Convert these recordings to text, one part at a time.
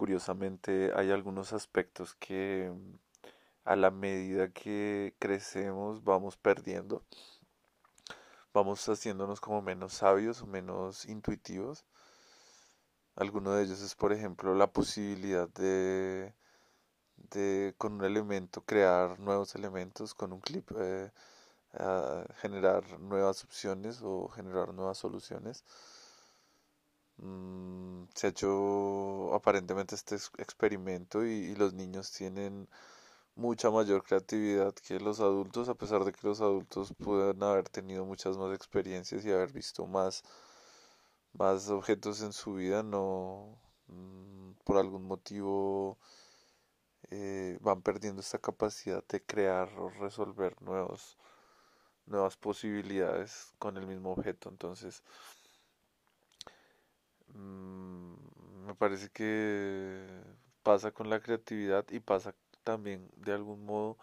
curiosamente hay algunos aspectos que a la medida que crecemos vamos perdiendo, vamos haciéndonos como menos sabios o menos intuitivos. Alguno de ellos es, por ejemplo, la posibilidad de, de con un elemento crear nuevos elementos, con un clip eh, generar nuevas opciones o generar nuevas soluciones. Mm, se ha hecho aparentemente este experimento y, los niños tienen mucha mayor creatividad que los adultos, a pesar de que los adultos pueden haber tenido muchas más experiencias y haber visto más, más objetos en su vida, no mm, por algún motivo eh, van perdiendo esta capacidad de crear o resolver nuevos, nuevas posibilidades con el mismo objeto. Entonces, Mm, me parece que pasa con la creatividad y pasa también de algún modo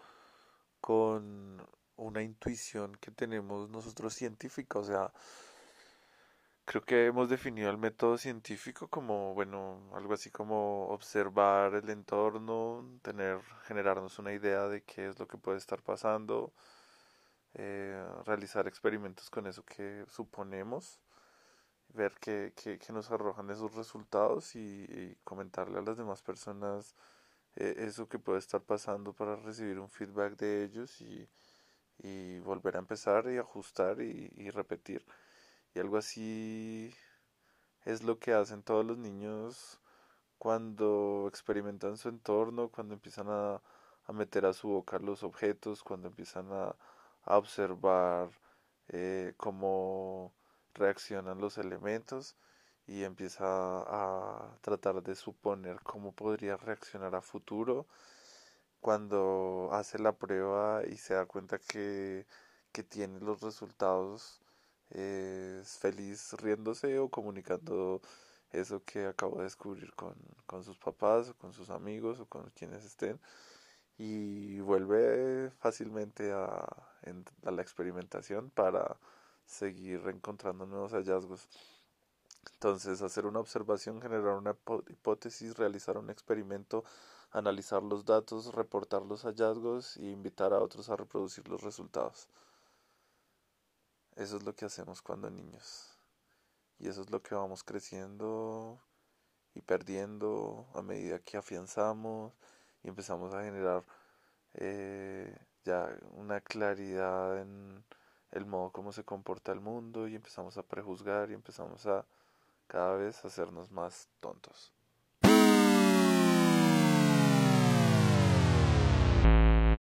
con una intuición que tenemos nosotros científica, o sea, creo que hemos definido el método científico como, bueno, algo así como observar el entorno, tener, generarnos una idea de qué es lo que puede estar pasando, eh, realizar experimentos con eso que suponemos ver qué, nos arrojan esos resultados y, comentarle a las demás personas eh, eso que puede estar pasando para recibir un feedback de ellos y, volver a empezar y ajustar y, repetir. Y algo así es lo que hacen todos los niños cuando experimentan su entorno, cuando empiezan a, meter a su boca los objetos, cuando empiezan a, observar eh, cómo reaccionan los elementos y empieza a tratar de suponer cómo podría reaccionar a futuro. Cuando hace la prueba y se da cuenta que, tiene los resultados es feliz riéndose o comunicando eso que acabo de descubrir con, sus papás o con sus amigos o con quienes estén y vuelve fácilmente a, a la experimentación para seguir encontrando nuevos hallazgos. Entonces, hacer una observación, generar una hipótesis, realizar un experimento, analizar los datos, reportar los hallazgos e invitar a otros a reproducir los resultados. Eso es lo que hacemos cuando niños. Y eso es lo que vamos creciendo y perdiendo a medida que afianzamos y empezamos a generar eh, ya una claridad en el modo como se comporta el mundo y empezamos a prejuzgar y empezamos a cada vez hacernos más tontos.